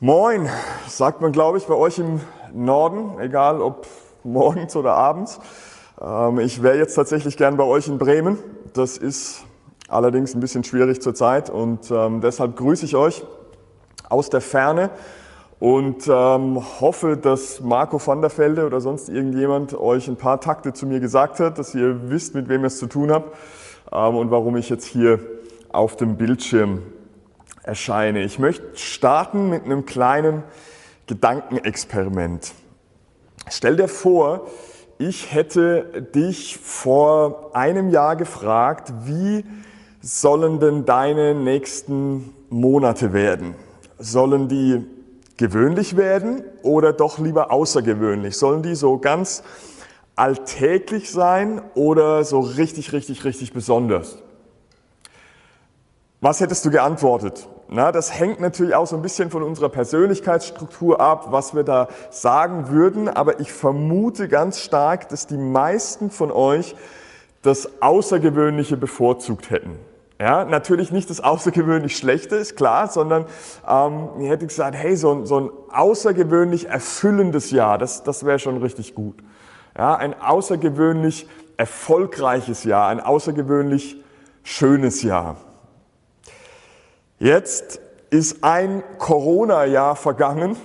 Moin, sagt man, glaube ich, bei euch im Norden, egal ob morgens oder abends. Ähm, ich wäre jetzt tatsächlich gern bei euch in Bremen. Das ist allerdings ein bisschen schwierig zurzeit und ähm, deshalb grüße ich euch aus der Ferne und ähm, hoffe, dass Marco van der Velde oder sonst irgendjemand euch ein paar Takte zu mir gesagt hat, dass ihr wisst, mit wem ihr es zu tun habt und warum ich jetzt hier auf dem Bildschirm erscheine. Ich möchte starten mit einem kleinen Gedankenexperiment. Stell dir vor, ich hätte dich vor einem Jahr gefragt, wie sollen denn deine nächsten Monate werden? Sollen die gewöhnlich werden oder doch lieber außergewöhnlich? Sollen die so ganz alltäglich sein oder so richtig, richtig, richtig besonders? Was hättest du geantwortet? Na, das hängt natürlich auch so ein bisschen von unserer Persönlichkeitsstruktur ab, was wir da sagen würden, aber ich vermute ganz stark, dass die meisten von euch das Außergewöhnliche bevorzugt hätten. Ja, natürlich nicht das außergewöhnlich Schlechte, ist klar, sondern ähm, ich hätte gesagt, hey, so ein, so ein außergewöhnlich erfüllendes Jahr, das, das wäre schon richtig gut. Ja, ein außergewöhnlich erfolgreiches Jahr, ein außergewöhnlich schönes Jahr. Jetzt ist ein Corona-Jahr vergangen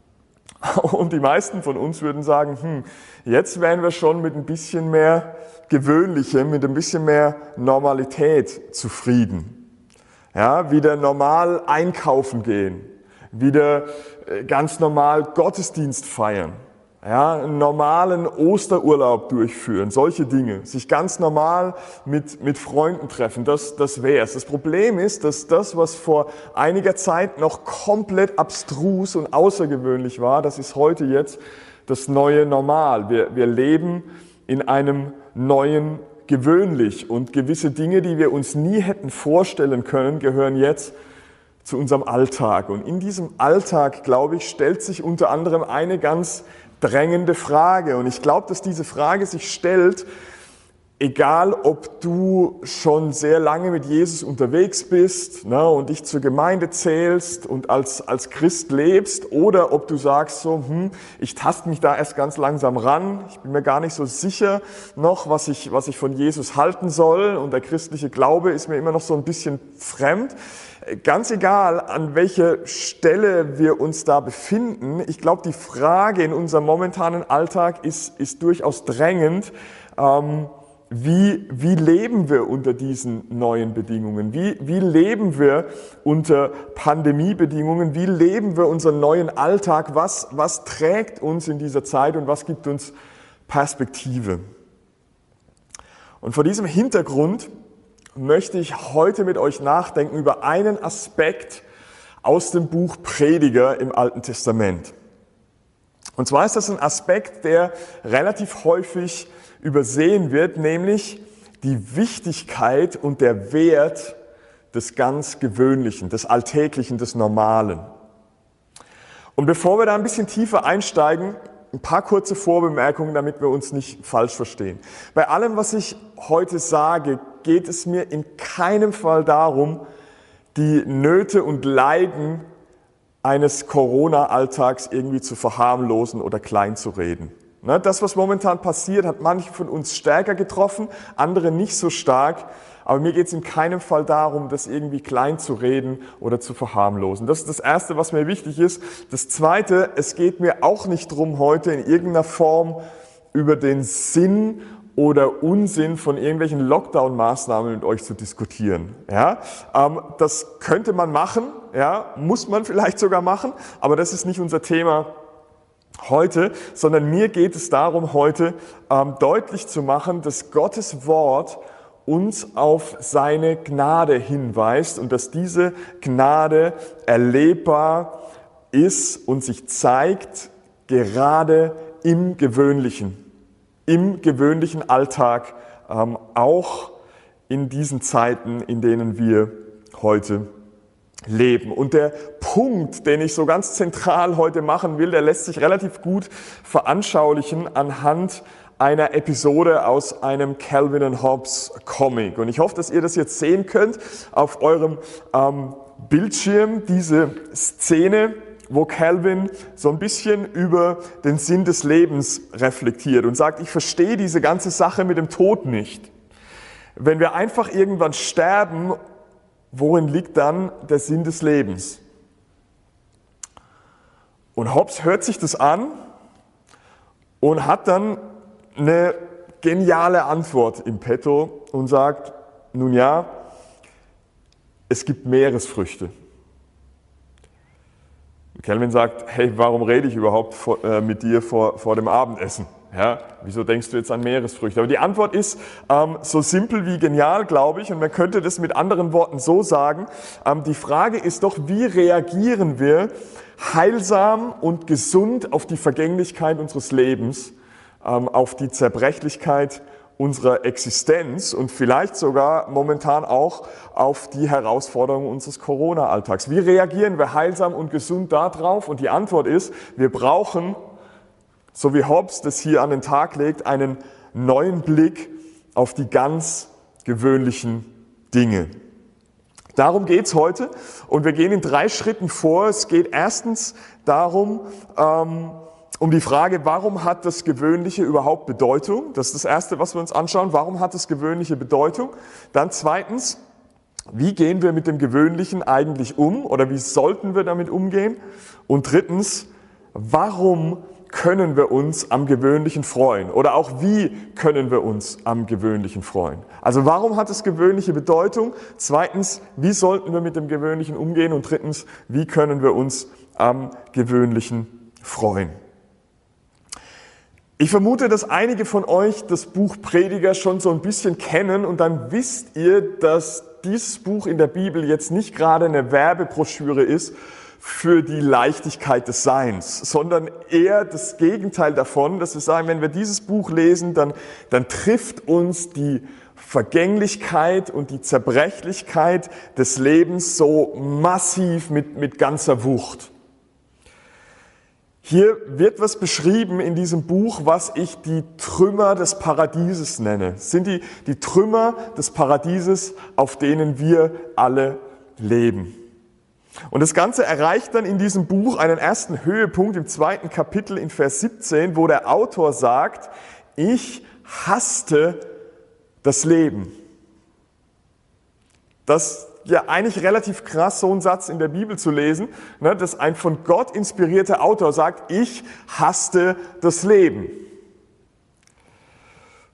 und die meisten von uns würden sagen, hm, jetzt wären wir schon mit ein bisschen mehr Gewöhnlichem, mit ein bisschen mehr Normalität zufrieden. Ja, wieder normal einkaufen gehen, wieder äh, ganz normal Gottesdienst feiern ja, einen normalen Osterurlaub durchführen, solche Dinge, sich ganz normal mit, mit Freunden treffen, das, das wäre es. Das Problem ist, dass das, was vor einiger Zeit noch komplett abstrus und außergewöhnlich war, das ist heute jetzt das neue Normal. Wir, wir leben in einem neuen gewöhnlich und gewisse Dinge, die wir uns nie hätten vorstellen können, gehören jetzt zu unserem Alltag. Und in diesem Alltag, glaube ich, stellt sich unter anderem eine ganz drängende Frage. Und ich glaube, dass diese Frage sich stellt, egal ob du schon sehr lange mit Jesus unterwegs bist ne, und dich zur Gemeinde zählst und als, als Christ lebst, oder ob du sagst so, hm, ich taste mich da erst ganz langsam ran, ich bin mir gar nicht so sicher noch, was ich, was ich von Jesus halten soll und der christliche Glaube ist mir immer noch so ein bisschen fremd. Ganz egal, an welcher Stelle wir uns da befinden, ich glaube, die Frage in unserem momentanen Alltag ist, ist durchaus drängend. Ähm, wie, wie leben wir unter diesen neuen Bedingungen? Wie, wie leben wir unter Pandemiebedingungen? Wie leben wir unseren neuen Alltag? Was, was trägt uns in dieser Zeit und was gibt uns Perspektive? Und vor diesem Hintergrund möchte ich heute mit euch nachdenken über einen Aspekt aus dem Buch Prediger im Alten Testament. Und zwar ist das ein Aspekt, der relativ häufig übersehen wird, nämlich die Wichtigkeit und der Wert des ganz Gewöhnlichen, des Alltäglichen, des Normalen. Und bevor wir da ein bisschen tiefer einsteigen, ein paar kurze Vorbemerkungen, damit wir uns nicht falsch verstehen. Bei allem, was ich heute sage, geht es mir in keinem Fall darum, die Nöte und Leiden eines Corona-Alltags irgendwie zu verharmlosen oder klein zu reden. Ne, das, was momentan passiert, hat manche von uns stärker getroffen, andere nicht so stark. Aber mir geht es in keinem Fall darum, das irgendwie klein zu reden oder zu verharmlosen. Das ist das Erste, was mir wichtig ist. Das Zweite, es geht mir auch nicht darum, heute in irgendeiner Form über den Sinn oder Unsinn von irgendwelchen Lockdown-Maßnahmen mit euch zu diskutieren. Ja, ähm, das könnte man machen, ja, muss man vielleicht sogar machen, aber das ist nicht unser Thema heute, sondern mir geht es darum, heute ähm, deutlich zu machen, dass Gottes Wort uns auf seine Gnade hinweist und dass diese Gnade erlebbar ist und sich zeigt gerade im Gewöhnlichen, im gewöhnlichen Alltag, ähm, auch in diesen Zeiten, in denen wir heute leben. Und der Punkt, den ich so ganz zentral heute machen will, der lässt sich relativ gut veranschaulichen anhand einer Episode aus einem Calvin Hobbes Comic. Und ich hoffe, dass ihr das jetzt sehen könnt auf eurem ähm, Bildschirm, diese Szene. wo Calvin so ein bisschen über den Sinn des Lebens reflektiert und sagt, ich verstehe diese ganze Sache mit dem Tod nicht. Wenn wir einfach irgendwann sterben, worin liegt dann der Sinn des Lebens? Und Hobbes hört sich das an und hat dann eine geniale Antwort im Petto und sagt, nun ja, es gibt Meeresfrüchte. Kelvin sagt, hey, warum rede ich überhaupt vor, äh, mit dir vor, vor dem Abendessen? Ja, wieso denkst du jetzt an Meeresfrüchte? Aber die Antwort ist ähm, so simpel wie genial, glaube ich, und man könnte das mit anderen Worten so sagen. Ähm, die Frage ist doch, wie reagieren wir heilsam und gesund auf die Vergänglichkeit unseres Lebens, auf die Zerbrechlichkeit unserer Existenz und vielleicht sogar momentan auch auf die Herausforderungen unseres Corona-Alltags. Wie reagieren wir heilsam und gesund darauf? Und die Antwort ist, wir brauchen, so wie Hobbes das hier an den Tag legt, einen neuen Blick auf die ganz gewöhnlichen Dinge. Darum geht's heute und wir gehen in drei Schritten vor. Es geht erstens darum, ähm, um die Frage, warum hat das Gewöhnliche überhaupt Bedeutung? Das ist das Erste, was wir uns anschauen. Warum hat das Gewöhnliche Bedeutung? Dann zweitens, wie gehen wir mit dem Gewöhnlichen eigentlich um oder wie sollten wir damit umgehen? Und drittens, warum können wir uns am Gewöhnlichen freuen? Oder auch wie können wir uns am Gewöhnlichen freuen? Also warum hat das Gewöhnliche Bedeutung? Zweitens, wie sollten wir mit dem Gewöhnlichen umgehen? Und drittens, wie können wir uns am Gewöhnlichen freuen? Ich vermute, dass einige von euch das Buch Prediger schon so ein bisschen kennen und dann wisst ihr, dass dieses Buch in der Bibel jetzt nicht gerade eine Werbebroschüre ist für die Leichtigkeit des Seins, sondern eher das Gegenteil davon, dass wir sagen, wenn wir dieses Buch lesen, dann, dann trifft uns die Vergänglichkeit und die Zerbrechlichkeit des Lebens so massiv mit, mit ganzer Wucht. Hier wird was beschrieben in diesem Buch, was ich die Trümmer des Paradieses nenne. Das sind die, die Trümmer des Paradieses, auf denen wir alle leben. Und das Ganze erreicht dann in diesem Buch einen ersten Höhepunkt im zweiten Kapitel in Vers 17, wo der Autor sagt, ich hasste das Leben. Das ja eigentlich relativ krass, so einen Satz in der Bibel zu lesen, ne, dass ein von Gott inspirierter Autor sagt, ich hasste das Leben.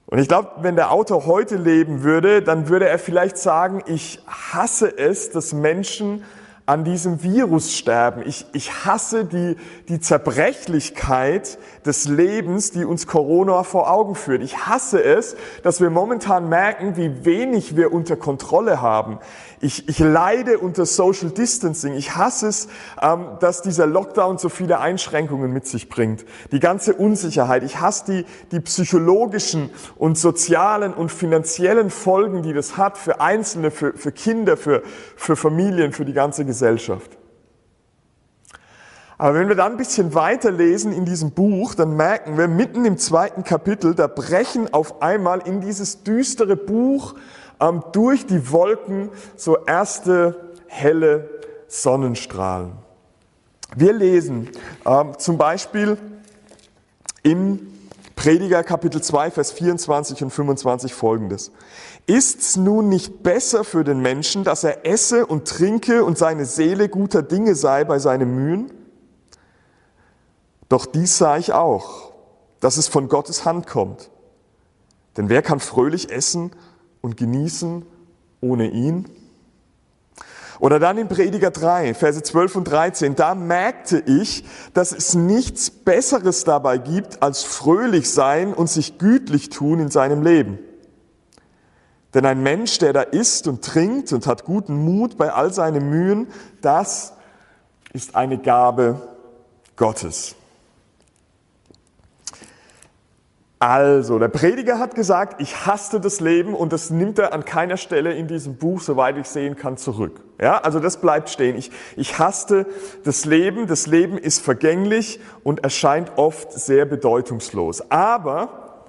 Und ich glaube, wenn der Autor heute leben würde, dann würde er vielleicht sagen, ich hasse es, dass Menschen an diesem Virus sterben. Ich, ich hasse die, die Zerbrechlichkeit des Lebens, die uns Corona vor Augen führt. Ich hasse es, dass wir momentan merken, wie wenig wir unter Kontrolle haben. Ich, ich leide unter Social Distancing. Ich hasse es, ähm, dass dieser Lockdown so viele Einschränkungen mit sich bringt. Die ganze Unsicherheit. Ich hasse die, die psychologischen und sozialen und finanziellen Folgen, die das hat für Einzelne, für, für Kinder, für, für Familien, für die ganze Gesellschaft. Aber wenn wir dann ein bisschen weiterlesen in diesem Buch, dann merken wir mitten im zweiten Kapitel, da brechen auf einmal in dieses düstere Buch ähm, durch die Wolken so erste helle Sonnenstrahlen. Wir lesen ähm, zum Beispiel im Prediger Kapitel 2, Vers 24 und 25 folgendes. Ist's nun nicht besser für den Menschen, dass er esse und trinke und seine Seele guter Dinge sei bei seinen Mühen? Doch dies sah ich auch, dass es von Gottes Hand kommt. Denn wer kann fröhlich essen und genießen ohne ihn? Oder dann in Prediger 3, Verse 12 und 13, da merkte ich, dass es nichts Besseres dabei gibt, als fröhlich sein und sich gütlich tun in seinem Leben. Denn ein Mensch, der da isst und trinkt und hat guten Mut bei all seinen Mühen, das ist eine Gabe Gottes. Also, der Prediger hat gesagt, ich hasste das Leben und das nimmt er an keiner Stelle in diesem Buch, soweit ich sehen kann, zurück. Ja, also das bleibt stehen. Ich, ich hasste das Leben. Das Leben ist vergänglich und erscheint oft sehr bedeutungslos. Aber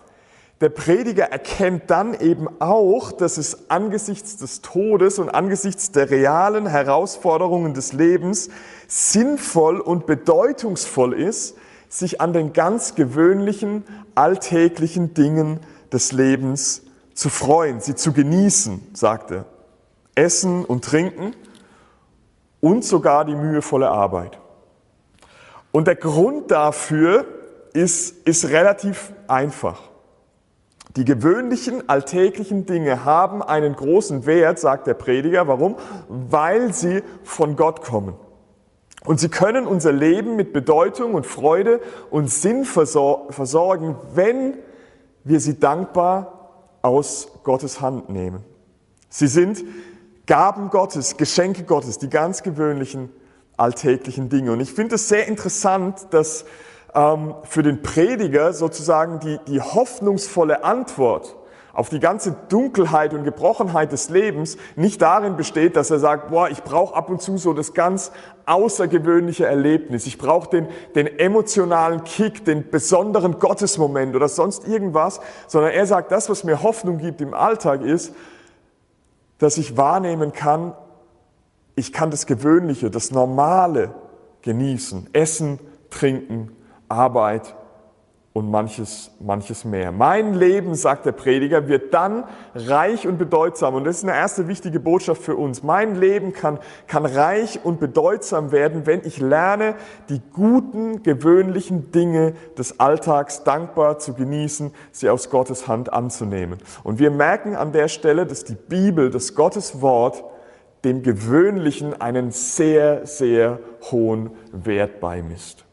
der Prediger erkennt dann eben auch, dass es angesichts des Todes und angesichts der realen Herausforderungen des Lebens sinnvoll und bedeutungsvoll ist, sich an den ganz gewöhnlichen, alltäglichen Dingen des Lebens zu freuen, sie zu genießen, sagt er. Essen und Trinken und sogar die mühevolle Arbeit. Und der Grund dafür ist, ist relativ einfach. Die gewöhnlichen, alltäglichen Dinge haben einen großen Wert, sagt der Prediger. Warum? Weil sie von Gott kommen. Und sie können unser Leben mit Bedeutung und Freude und Sinn versorgen, wenn wir sie dankbar aus Gottes Hand nehmen. Sie sind Gaben Gottes, Geschenke Gottes, die ganz gewöhnlichen alltäglichen Dinge. Und ich finde es sehr interessant, dass ähm, für den Prediger sozusagen die, die hoffnungsvolle Antwort auf die ganze Dunkelheit und Gebrochenheit des Lebens nicht darin besteht, dass er sagt, boah, ich brauche ab und zu so das ganz außergewöhnliche Erlebnis, ich brauche den, den emotionalen Kick, den besonderen Gottesmoment oder sonst irgendwas, sondern er sagt, das, was mir Hoffnung gibt im Alltag ist, dass ich wahrnehmen kann, ich kann das Gewöhnliche, das Normale genießen, essen, trinken, Arbeit und manches, manches mehr. Mein Leben, sagt der Prediger, wird dann reich und bedeutsam. Und das ist eine erste wichtige Botschaft für uns. Mein Leben kann, kann reich und bedeutsam werden, wenn ich lerne, die guten, gewöhnlichen Dinge des Alltags dankbar zu genießen, sie aus Gottes Hand anzunehmen. Und wir merken an der Stelle, dass die Bibel, das Gottes Wort, dem Gewöhnlichen einen sehr, sehr hohen Wert beimisst.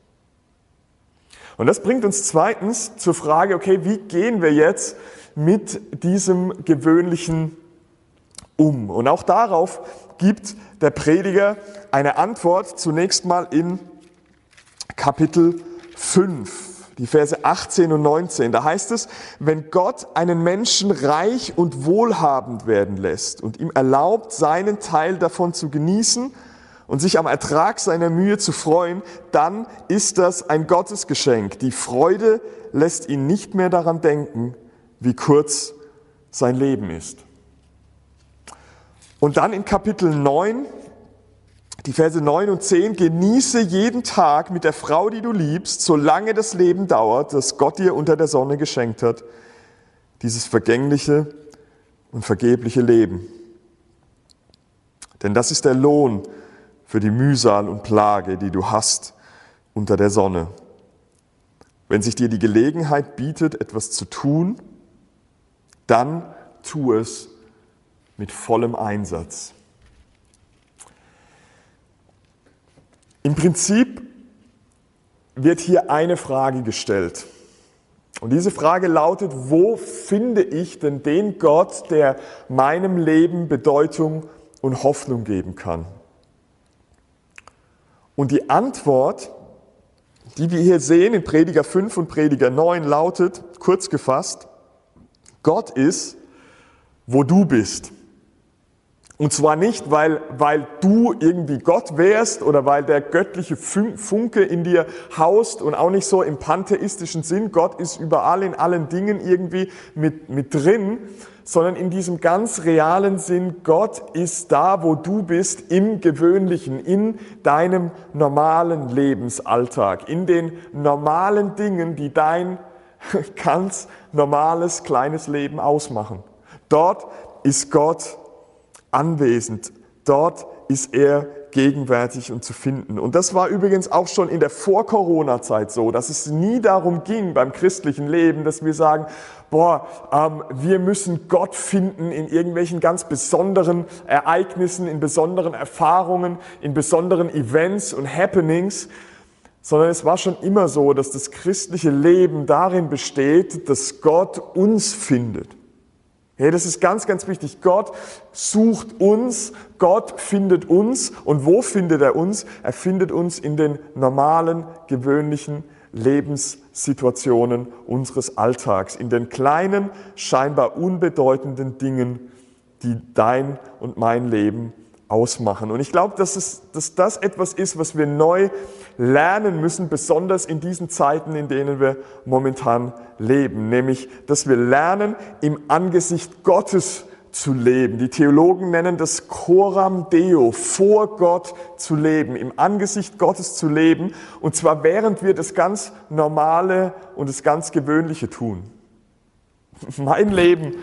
Und das bringt uns zweitens zur Frage, okay, wie gehen wir jetzt mit diesem Gewöhnlichen um? Und auch darauf gibt der Prediger eine Antwort zunächst mal in Kapitel 5, die Verse 18 und 19. Da heißt es, wenn Gott einen Menschen reich und wohlhabend werden lässt und ihm erlaubt, seinen Teil davon zu genießen, und sich am Ertrag seiner Mühe zu freuen, dann ist das ein Gottesgeschenk. Die Freude lässt ihn nicht mehr daran denken, wie kurz sein Leben ist. Und dann in Kapitel 9, die Verse 9 und 10, genieße jeden Tag mit der Frau, die du liebst, solange das Leben dauert, das Gott dir unter der Sonne geschenkt hat, dieses vergängliche und vergebliche Leben. Denn das ist der Lohn, für die Mühsal und Plage, die du hast unter der Sonne. Wenn sich dir die Gelegenheit bietet, etwas zu tun, dann tu es mit vollem Einsatz. Im Prinzip wird hier eine Frage gestellt. Und diese Frage lautet, wo finde ich denn den Gott, der meinem Leben Bedeutung und Hoffnung geben kann? Und die Antwort, die wir hier sehen in Prediger 5 und Prediger 9, lautet, kurz gefasst, Gott ist, wo du bist. Und zwar nicht, weil, weil du irgendwie Gott wärst oder weil der göttliche Funke in dir haust und auch nicht so im pantheistischen Sinn, Gott ist überall in allen Dingen irgendwie mit, mit drin, sondern in diesem ganz realen Sinn, Gott ist da, wo du bist, im gewöhnlichen, in deinem normalen Lebensalltag, in den normalen Dingen, die dein ganz normales kleines Leben ausmachen. Dort ist Gott anwesend. Dort ist er gegenwärtig und zu finden. Und das war übrigens auch schon in der Vor-Corona-Zeit so, dass es nie darum ging beim christlichen Leben, dass wir sagen, boah, ähm, wir müssen Gott finden in irgendwelchen ganz besonderen Ereignissen, in besonderen Erfahrungen, in besonderen Events und Happenings, sondern es war schon immer so, dass das christliche Leben darin besteht, dass Gott uns findet. Hey, das ist ganz, ganz wichtig. Gott sucht uns, Gott findet uns. Und wo findet er uns? Er findet uns in den normalen, gewöhnlichen Lebenssituationen unseres Alltags, in den kleinen, scheinbar unbedeutenden Dingen, die dein und mein Leben ausmachen. Und ich glaube, dass, es, dass das etwas ist, was wir neu lernen müssen, besonders in diesen Zeiten, in denen wir momentan leben. Nämlich, dass wir lernen, im Angesicht Gottes zu leben. Die Theologen nennen das Coram Deo, vor Gott zu leben, im Angesicht Gottes zu leben, und zwar während wir das ganz Normale und das ganz Gewöhnliche tun. Mein Leben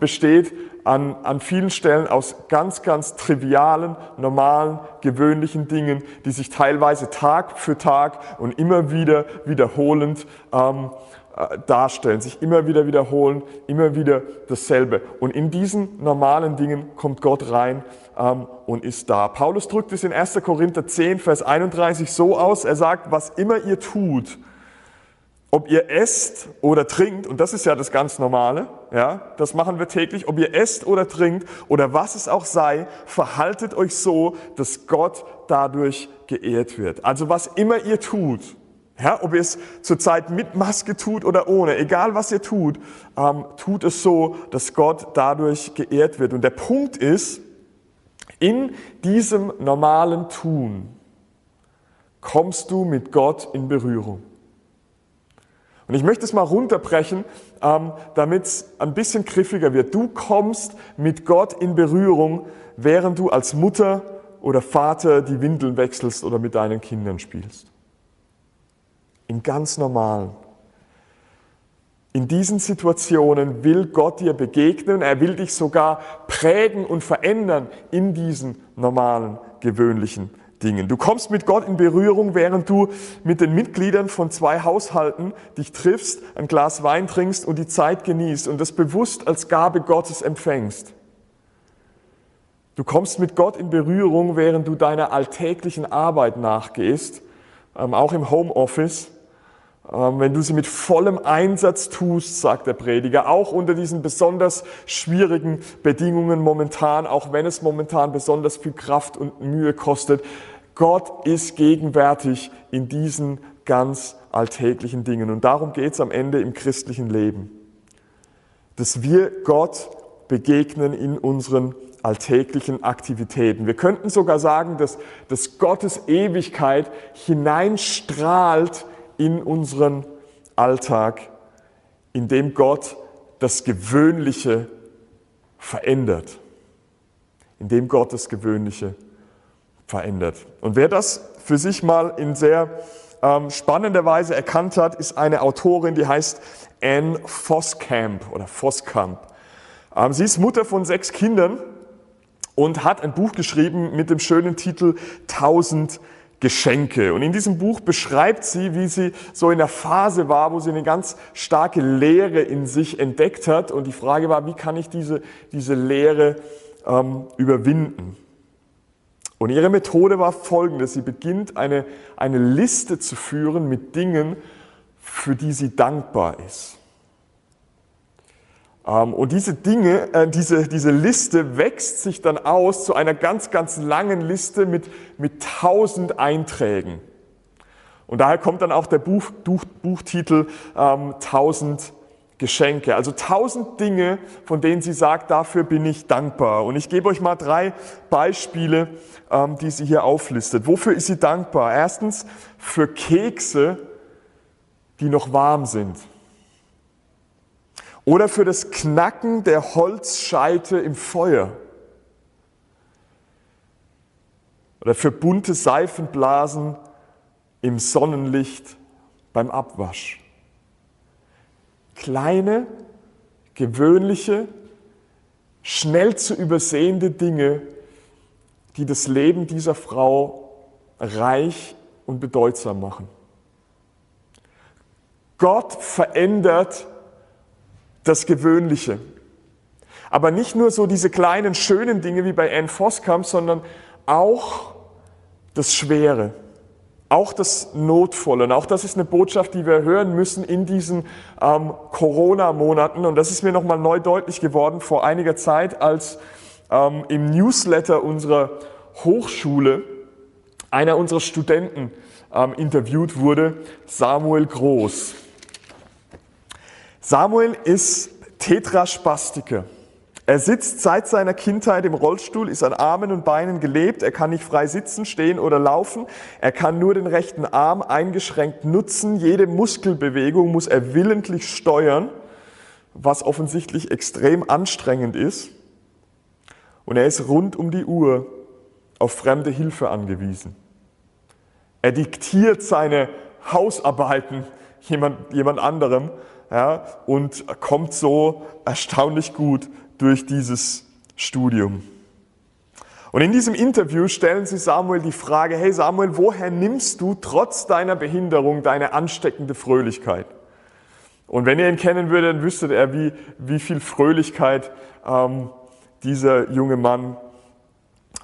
besteht an, an vielen Stellen aus ganz, ganz trivialen, normalen, gewöhnlichen Dingen, die sich teilweise Tag für Tag und immer wieder wiederholend ähm, äh, darstellen, sich immer wieder wiederholen, immer wieder dasselbe. Und in diesen normalen Dingen kommt Gott rein ähm, und ist da. Paulus drückt es in 1. Korinther 10, Vers 31 so aus, er sagt, was immer ihr tut, ob ihr esst oder trinkt, und das ist ja das ganz Normale, ja, das machen wir täglich, ob ihr esst oder trinkt oder was es auch sei, verhaltet euch so, dass Gott dadurch geehrt wird. Also was immer ihr tut, ja, ob ihr es zurzeit mit Maske tut oder ohne, egal was ihr tut, ähm, tut es so, dass Gott dadurch geehrt wird. Und der Punkt ist, in diesem normalen Tun kommst du mit Gott in Berührung. Und ich möchte es mal runterbrechen, ähm, damit es ein bisschen griffiger wird. Du kommst mit Gott in Berührung, während du als Mutter oder Vater die Windeln wechselst oder mit deinen Kindern spielst. Im ganz normalen. In diesen Situationen will Gott dir begegnen, er will dich sogar prägen und verändern in diesen normalen, gewöhnlichen Dingen. Du kommst mit Gott in Berührung, während du mit den Mitgliedern von zwei Haushalten dich triffst, ein Glas Wein trinkst und die Zeit genießt und das bewusst als Gabe Gottes empfängst. Du kommst mit Gott in Berührung, während du deiner alltäglichen Arbeit nachgehst, ähm, auch im Homeoffice wenn du sie mit vollem Einsatz tust, sagt der Prediger, auch unter diesen besonders schwierigen Bedingungen momentan, auch wenn es momentan besonders viel Kraft und Mühe kostet, Gott ist gegenwärtig in diesen ganz alltäglichen Dingen. Und darum geht es am Ende im christlichen Leben. Dass wir Gott begegnen in unseren alltäglichen Aktivitäten. Wir könnten sogar sagen, dass, dass Gottes Ewigkeit hineinstrahlt in unseren Alltag, in dem Gott das Gewöhnliche verändert. In dem Gott das Gewöhnliche verändert. Und wer das für sich mal in sehr ähm, spannender Weise erkannt hat, ist eine Autorin, die heißt Anne Voskamp oder Voskamp. Ähm, sie ist Mutter von sechs Kindern und hat ein Buch geschrieben mit dem schönen Titel Tausend Geschenke. Und in diesem Buch beschreibt sie, wie sie so in der Phase war, wo sie eine ganz starke Leere in sich entdeckt hat. Und die Frage war, wie kann ich diese, diese Leere ähm, überwinden? Und ihre Methode war folgende. Sie beginnt eine, eine Liste zu führen mit Dingen, für die sie dankbar ist. Ähm, und diese Dinge, äh, diese, diese Liste wächst sich dann aus zu einer ganz, ganz langen Liste mit, mit tausend Einträgen. Und daher kommt dann auch der Buch, Buch, Buchtitel ähm, Tausend Geschenke. Also tausend Dinge, von denen sie sagt, dafür bin ich dankbar. Und ich gebe euch mal drei Beispiele, ähm, die sie hier auflistet. Wofür ist sie dankbar? Erstens für Kekse, die noch warm sind. Oder für das Knacken der Holzscheite im Feuer. Oder für bunte Seifenblasen im Sonnenlicht beim Abwasch. Kleine, gewöhnliche, schnell zu übersehende Dinge, die das Leben dieser Frau reich und bedeutsam machen. Gott verändert das Gewöhnliche. Aber nicht nur so diese kleinen schönen Dinge wie bei Anne Voskamp, sondern auch das Schwere, auch das Notvolle. Und auch das ist eine Botschaft, die wir hören müssen in diesen ähm, Corona-Monaten. Und das ist mir nochmal neu deutlich geworden vor einiger Zeit, als ähm, im Newsletter unserer Hochschule einer unserer Studenten ähm, interviewt wurde, Samuel Groß. Samuel ist Tetraspastiker. Er sitzt seit seiner Kindheit im Rollstuhl, ist an Armen und Beinen gelebt. Er kann nicht frei sitzen, stehen oder laufen. Er kann nur den rechten Arm eingeschränkt nutzen. Jede Muskelbewegung muss er willentlich steuern, was offensichtlich extrem anstrengend ist. Und er ist rund um die Uhr auf fremde Hilfe angewiesen. Er diktiert seine Hausarbeiten jemand, jemand anderem ja, und kommt so erstaunlich gut durch dieses Studium. Und in diesem Interview stellen sie Samuel die Frage, hey Samuel, woher nimmst du trotz deiner Behinderung deine ansteckende Fröhlichkeit? Und wenn ihr ihn kennen würdet, dann wüsstet er, wie, wie viel Fröhlichkeit ähm, dieser junge Mann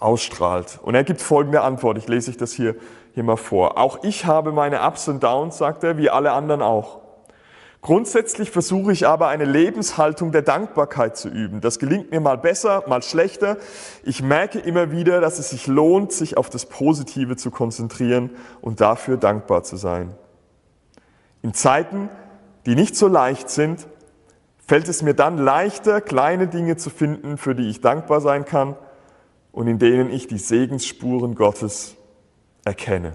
ausstrahlt. Und er gibt folgende Antwort, ich lese euch das hier, hier mal vor. Auch ich habe meine Ups und Downs, sagt er, wie alle anderen auch. Grundsätzlich versuche ich aber eine Lebenshaltung der Dankbarkeit zu üben. Das gelingt mir mal besser, mal schlechter. Ich merke immer wieder, dass es sich lohnt, sich auf das Positive zu konzentrieren und dafür dankbar zu sein. In Zeiten, die nicht so leicht sind, fällt es mir dann leichter, kleine Dinge zu finden, für die ich dankbar sein kann und in denen ich die Segensspuren Gottes erkenne.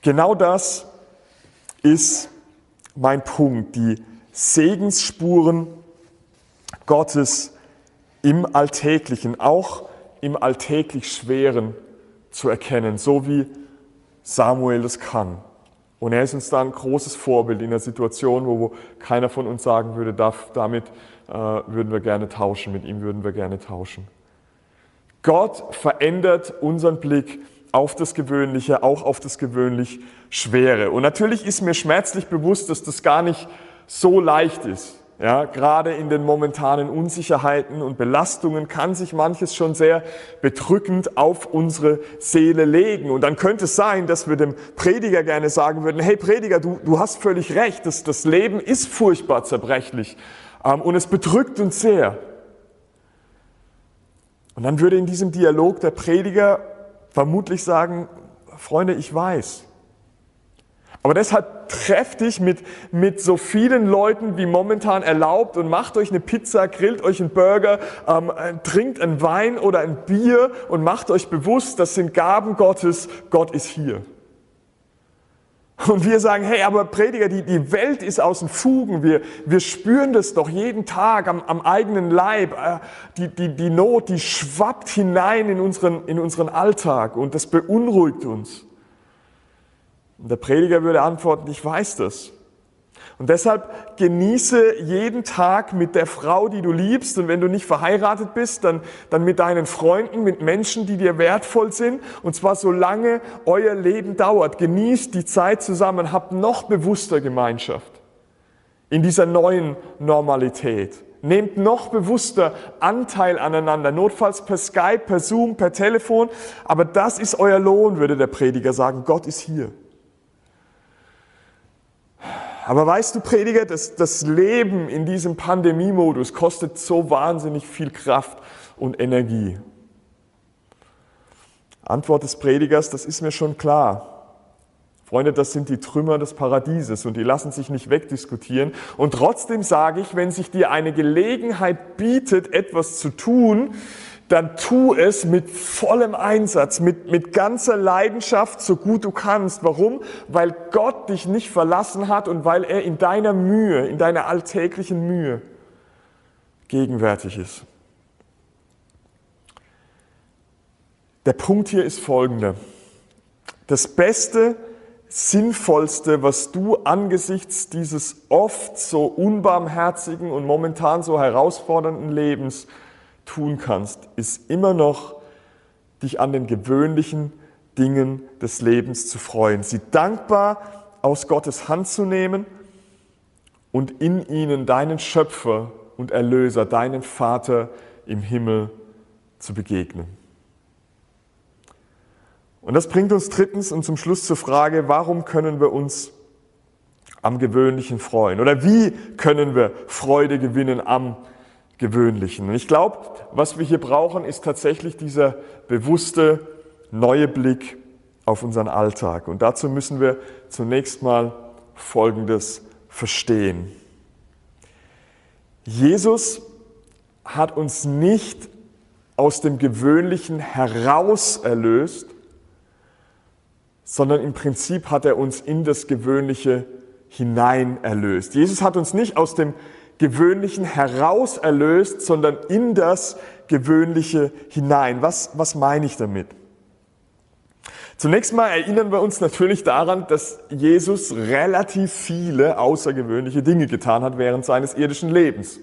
Genau das ist mein Punkt, die Segensspuren Gottes im Alltäglichen, auch im alltäglich Schweren zu erkennen, so wie Samuel es kann. Und er ist uns da ein großes Vorbild in einer Situation, wo, keiner von uns sagen würde, damit äh, würden wir gerne tauschen, mit ihm würden wir gerne tauschen. Gott verändert unseren Blick auf das Gewöhnliche, auch auf das gewöhnlich Schwere. Und natürlich ist mir schmerzlich bewusst, dass das gar nicht so leicht ist. Ja, gerade in den momentanen Unsicherheiten und Belastungen kann sich manches schon sehr bedrückend auf unsere Seele legen. Und dann könnte es sein, dass wir dem Prediger gerne sagen würden, hey Prediger, du, du hast völlig recht, das, das Leben ist furchtbar zerbrechlich ähm, und es bedrückt uns sehr. Und dann würde in diesem Dialog der Prediger vermutlich sagen, Freunde, ich weiß. Aber deshalb trefft dich mit, mit so vielen Leuten wie momentan erlaubt und macht euch eine Pizza, grillt euch einen Burger, ähm, äh, trinkt einen Wein oder ein Bier und macht euch bewusst, das sind Gaben Gottes, Gott ist hier. Und wir sagen, hey, aber Prediger, die, die Welt ist aus den Fugen. Wir, wir spüren das doch jeden Tag am, am eigenen Leib. Äh, die, die, die Not, die schwappt hinein in unseren, in unseren Alltag und das beunruhigt uns. Und der Prediger würde antworten, ich weiß das. Und deshalb genieße jeden Tag mit der Frau, die du liebst. Und wenn du nicht verheiratet bist, dann, dann mit deinen Freunden, mit Menschen, die dir wertvoll sind. Und zwar solange euer Leben dauert. Genießt die Zeit zusammen, habt noch bewusster Gemeinschaft in dieser neuen Normalität. Nehmt noch bewusster Anteil aneinander, notfalls per Skype, per Zoom, per Telefon. Aber das ist euer Lohn, würde der Prediger sagen. Gott ist hier. Aber weißt du, Prediger, das, das Leben in diesem Pandemiemodus kostet so wahnsinnig viel Kraft und Energie. Antwort des Predigers, das ist mir schon klar. Freunde, das sind die Trümmer des Paradieses und die lassen sich nicht wegdiskutieren. Und trotzdem sage ich, wenn sich dir eine Gelegenheit bietet, etwas zu tun, dann tu es mit vollem Einsatz, mit, mit ganzer Leidenschaft, so gut du kannst. Warum? Weil Gott dich nicht verlassen hat und weil er in deiner Mühe, in deiner alltäglichen Mühe gegenwärtig ist. Der Punkt hier ist folgender. Das Beste, Sinnvollste, was du angesichts dieses oft so unbarmherzigen und momentan so herausfordernden Lebens tun kannst, ist immer noch, dich an den gewöhnlichen Dingen des Lebens zu freuen, sie dankbar aus Gottes Hand zu nehmen und in ihnen deinen Schöpfer und Erlöser, deinen Vater im Himmel zu begegnen. Und das bringt uns drittens und zum Schluss zur Frage, warum können wir uns am Gewöhnlichen freuen? Oder wie können wir Freude gewinnen am Gewöhnlichen. Und ich glaube, was wir hier brauchen, ist tatsächlich dieser bewusste neue Blick auf unseren Alltag. Und dazu müssen wir zunächst mal Folgendes verstehen. Jesus hat uns nicht aus dem Gewöhnlichen heraus erlöst, sondern im Prinzip hat er uns in das Gewöhnliche hinein erlöst. Jesus hat uns nicht aus dem Gewöhnlichen heraus erlöst, sondern in das Gewöhnliche hinein. Was, was meine ich damit? Zunächst mal erinnern wir uns natürlich daran, dass Jesus relativ viele außergewöhnliche Dinge getan hat während seines irdischen Lebens.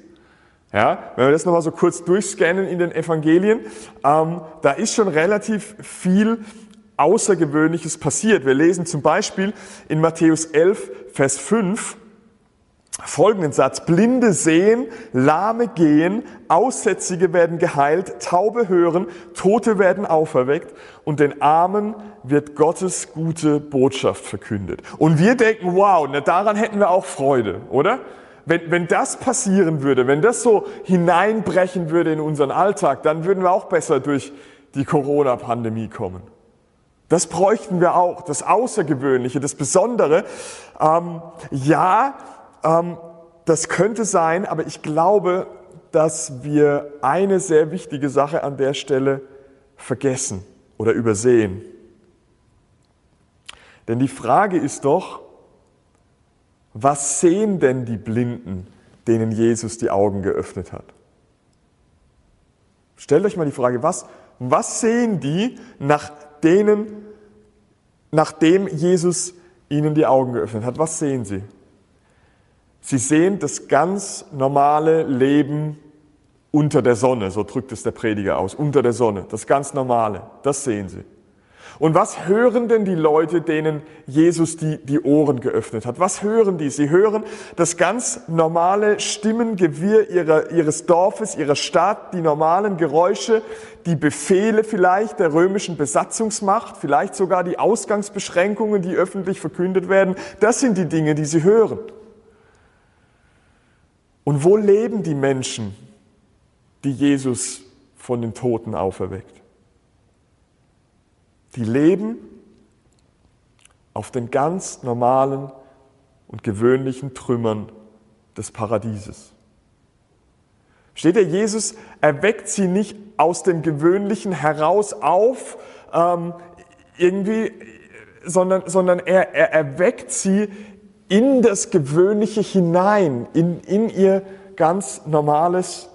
Ja, wenn wir das nochmal so kurz durchscannen in den Evangelien, ähm, da ist schon relativ viel Außergewöhnliches passiert. Wir lesen zum Beispiel in Matthäus 11, Vers 5 folgenden Satz. Blinde sehen, Lahme gehen, Aussätzige werden geheilt, Taube hören, Tote werden auferweckt und den Armen wird Gottes gute Botschaft verkündet. Und wir denken, wow, na, daran hätten wir auch Freude, oder? Wenn, wenn das passieren würde, wenn das so hineinbrechen würde in unseren Alltag, dann würden wir auch besser durch die Corona-Pandemie kommen. Das bräuchten wir auch, das Außergewöhnliche, das Besondere. Ähm, ja, ähm, das könnte sein, aber ich glaube, dass wir eine sehr wichtige Sache an der Stelle vergessen oder übersehen. Denn die Frage ist doch, was sehen denn die Blinden, denen Jesus die Augen geöffnet hat? Stellt euch mal die Frage, was, was sehen die, nach denen, nachdem Jesus ihnen die Augen geöffnet hat? Was sehen sie? Sie sehen das ganz normale Leben unter der Sonne, so drückt es der Prediger aus, unter der Sonne, das ganz normale, das sehen sie. Und was hören denn die Leute, denen Jesus die, die Ohren geöffnet hat? Was hören die? Sie hören das ganz normale Stimmengewirr ihrer, ihres Dorfes, ihrer Stadt, die normalen Geräusche, die Befehle vielleicht der römischen Besatzungsmacht, vielleicht sogar die Ausgangsbeschränkungen, die öffentlich verkündet werden. Das sind die Dinge, die sie hören. Und wo leben die Menschen, die Jesus von den Toten auferweckt? Die leben auf den ganz normalen und gewöhnlichen Trümmern des Paradieses. Steht der Jesus erweckt sie nicht aus dem Gewöhnlichen heraus auf, ähm, irgendwie, sondern, sondern er, er erweckt sie in das Gewöhnliche hinein, in, in ihr ganz normales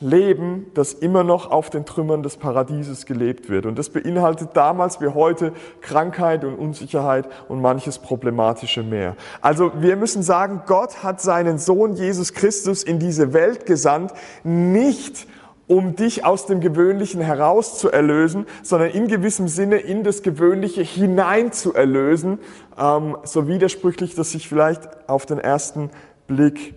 Leben, das immer noch auf den Trümmern des Paradieses gelebt wird. Und das beinhaltet damals wie heute Krankheit und Unsicherheit und manches Problematische mehr. Also wir müssen sagen, Gott hat seinen Sohn Jesus Christus in diese Welt gesandt, nicht um dich aus dem Gewöhnlichen heraus zu erlösen, sondern in gewissem Sinne in das Gewöhnliche hinein zu erlösen, ähm, so widersprüchlich das sich vielleicht auf den ersten Blick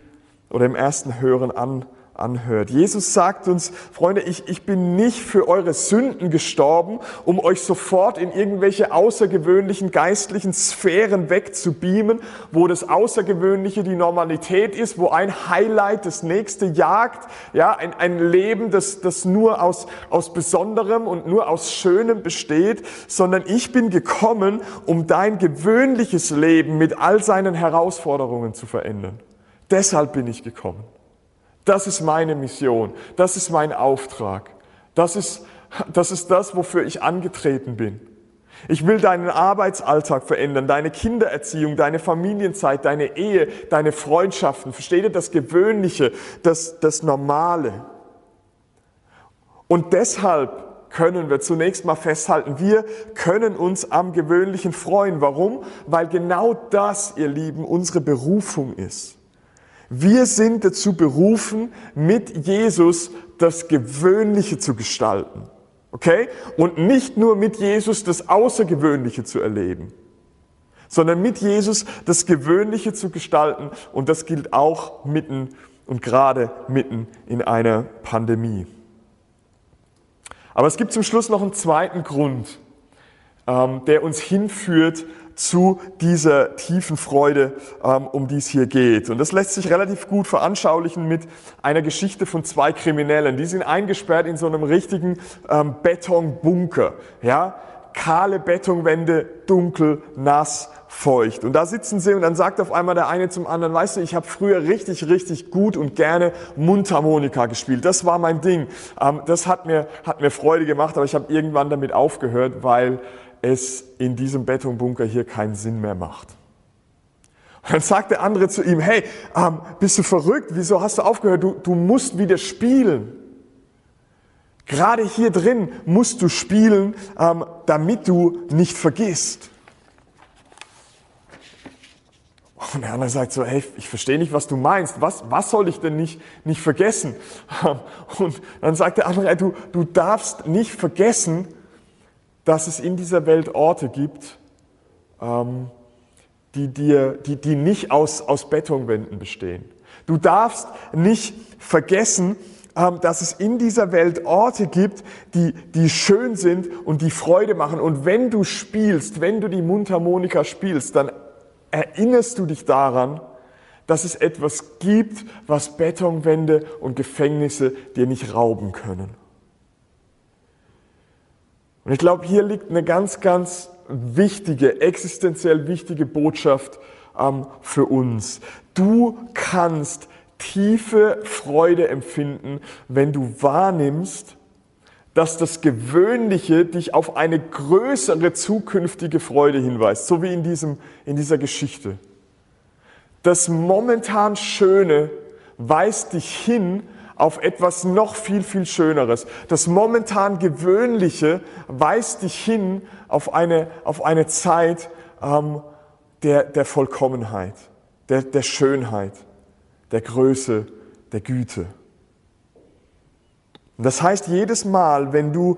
oder im ersten Hören an anhört. Jesus sagt uns, Freunde, ich, ich bin nicht für eure Sünden gestorben, um euch sofort in irgendwelche außergewöhnlichen geistlichen Sphären wegzubeamen, wo das Außergewöhnliche die Normalität ist, wo ein Highlight das nächste jagt, ja, ein, ein Leben, das, das nur aus, aus Besonderem und nur aus Schönem besteht, sondern ich bin gekommen, um dein gewöhnliches Leben mit all seinen Herausforderungen zu verändern. Deshalb bin ich gekommen. Das ist meine Mission. Das ist mein Auftrag. Das ist, das ist das, wofür ich angetreten bin. Ich will deinen Arbeitsalltag verändern, deine Kindererziehung, deine Familienzeit, deine Ehe, deine Freundschaften. Versteht ihr das Gewöhnliche, das, das Normale? Und deshalb können wir zunächst mal festhalten, wir können uns am Gewöhnlichen freuen. Warum? Weil genau das, ihr Lieben, unsere Berufung ist. Wir sind dazu berufen, mit Jesus das Gewöhnliche zu gestalten. Okay? Und nicht nur mit Jesus das Außergewöhnliche zu erleben, sondern mit Jesus das Gewöhnliche zu gestalten. Und das gilt auch mitten und gerade mitten in einer Pandemie. Aber es gibt zum Schluss noch einen zweiten Grund, ähm, der uns hinführt zu dieser tiefen Freude, ähm, um die es hier geht. Und das lässt sich relativ gut veranschaulichen mit einer Geschichte von zwei Kriminellen. Die sind eingesperrt in so einem richtigen ähm, Betonbunker. Ja? Kahle Betonwände, dunkel, nass, feucht. Und da sitzen sie und dann sagt auf einmal der eine zum anderen, weißt du, ich habe früher richtig, richtig gut und gerne Mundharmonika gespielt. Das war mein Ding. Ähm, das hat mir, hat mir Freude gemacht, aber ich habe irgendwann damit aufgehört, weil es in diesem Betonbunker hier keinen Sinn mehr macht. Und dann sagt der andere zu ihm, hey, ähm, bist du verrückt? Wieso hast du aufgehört? Du, du musst wieder spielen. Gerade hier drin musst du spielen, ähm, damit du nicht vergisst. Und der andere sagt so, hey, ich verstehe nicht, was du meinst. Was, was soll ich denn nicht, nicht vergessen? Und dann sagt der andere, du, du darfst nicht vergessen, dass es in dieser Welt Orte gibt, ähm, die, dir, die, die nicht aus, aus Betonwänden bestehen. Du darfst nicht vergessen, ähm, dass es in dieser Welt Orte gibt, die, die schön sind und die Freude machen. Und wenn du spielst, wenn du die Mundharmonika spielst, dann erinnerst du dich daran, dass es etwas gibt, was Betonwände und Gefängnisse dir nicht rauben können. Und ich glaube, hier liegt eine ganz, ganz wichtige, existenziell wichtige Botschaft ähm, für uns. Du kannst tiefe Freude empfinden, wenn du wahrnimmst, dass das Gewöhnliche dich auf eine größere zukünftige Freude hinweist, so wie in, diesem, in dieser Geschichte. Das momentan Schöne weist dich hin auf etwas noch viel, viel Schöneres. Das momentan Gewöhnliche weist dich hin auf eine, auf eine Zeit ähm, der, der Vollkommenheit, der, der Schönheit, der Größe, der Güte. Und das heißt, jedes Mal, wenn du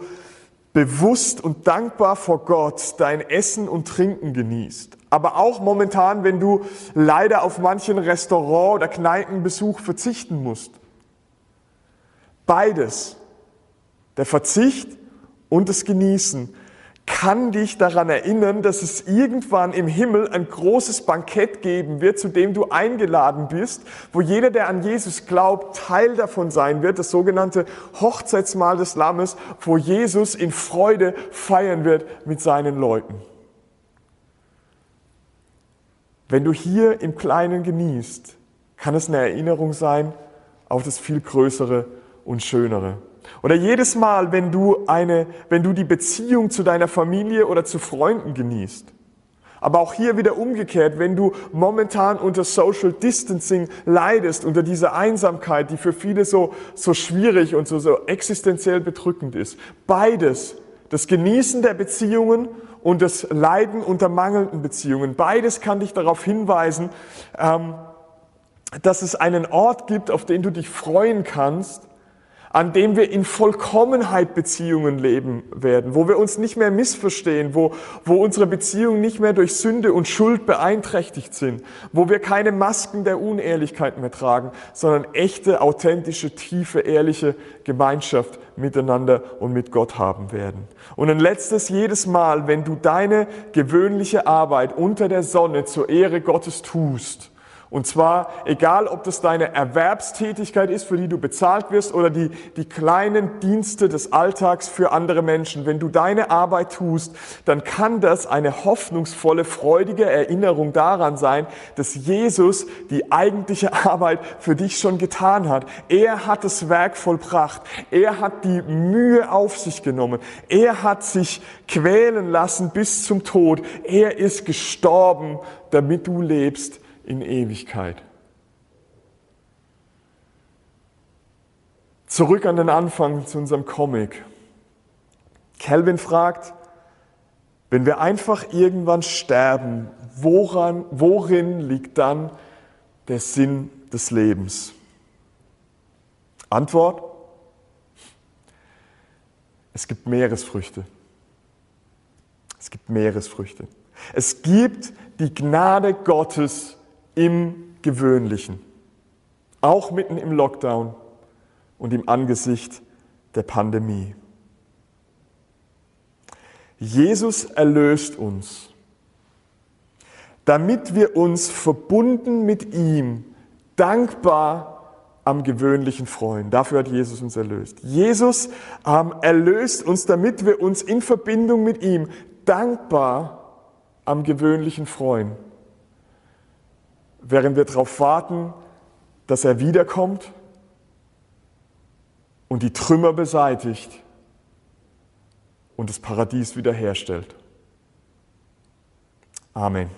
bewusst und dankbar vor Gott dein Essen und Trinken genießt, aber auch momentan, wenn du leider auf manchen Restaurant- oder Kneipenbesuch verzichten musst, beides, der Verzicht und das Genießen, kann dich daran erinnern, dass es irgendwann im Himmel ein großes Bankett geben wird, zu dem du eingeladen bist, wo jeder, der an Jesus glaubt, Teil davon sein wird, das sogenannte Hochzeitsmahl des Lammes, wo Jesus in Freude feiern wird mit seinen Leuten. Wenn du hier im Kleinen genießt, kann es eine Erinnerung sein auf das viel Größere und Schönere. Oder jedes Mal, wenn du, eine, wenn du die Beziehung zu deiner Familie oder zu Freunden genießt. Aber auch hier wieder umgekehrt, wenn du momentan unter Social Distancing leidest, unter dieser Einsamkeit, die für viele so, so schwierig und so, so existenziell bedrückend ist. Beides, das Genießen der Beziehungen und das Leiden unter mangelnden Beziehungen, beides kann dich darauf hinweisen, ähm, dass es einen Ort gibt, auf den du dich freuen kannst, an dem wir in Vollkommenheit Beziehungen leben werden, wo wir uns nicht mehr missverstehen, wo, wo unsere Beziehungen nicht mehr durch Sünde und Schuld beeinträchtigt sind, wo wir keine Masken der Unehrlichkeit mehr tragen, sondern echte, authentische, tiefe, ehrliche Gemeinschaft miteinander und mit Gott haben werden. Und ein letztes, jedes Mal, wenn du deine gewöhnliche Arbeit unter der Sonne zur Ehre Gottes tust, und zwar, egal ob das deine Erwerbstätigkeit ist, für die du bezahlt wirst, oder die, die kleinen Dienste des Alltags für andere Menschen. Wenn du deine Arbeit tust, dann kann das eine hoffnungsvolle, freudige Erinnerung daran sein, dass Jesus die eigentliche Arbeit für dich schon getan hat. Er hat das Werk vollbracht. Er hat die Mühe auf sich genommen. Er hat sich quälen lassen bis zum Tod. Er ist gestorben, damit du lebst in Ewigkeit. Zurück an den Anfang zu unserem Comic. Calvin fragt, wenn wir einfach irgendwann sterben, woran, worin liegt dann der Sinn des Lebens? Antwort, es gibt Meeresfrüchte. Es gibt Meeresfrüchte. Es gibt die Gnade Gottes im Gewöhnlichen, auch mitten im Lockdown und im Angesicht der Pandemie. Jesus erlöst uns, damit wir uns verbunden mit ihm dankbar am Gewöhnlichen freuen. Dafür hat Jesus uns erlöst. Jesus ähm, erlöst uns, damit wir uns in Verbindung mit ihm dankbar am Gewöhnlichen freuen, während wir darauf warten, dass er wiederkommt und die Trümmer beseitigt und das Paradies wiederherstellt. Amen.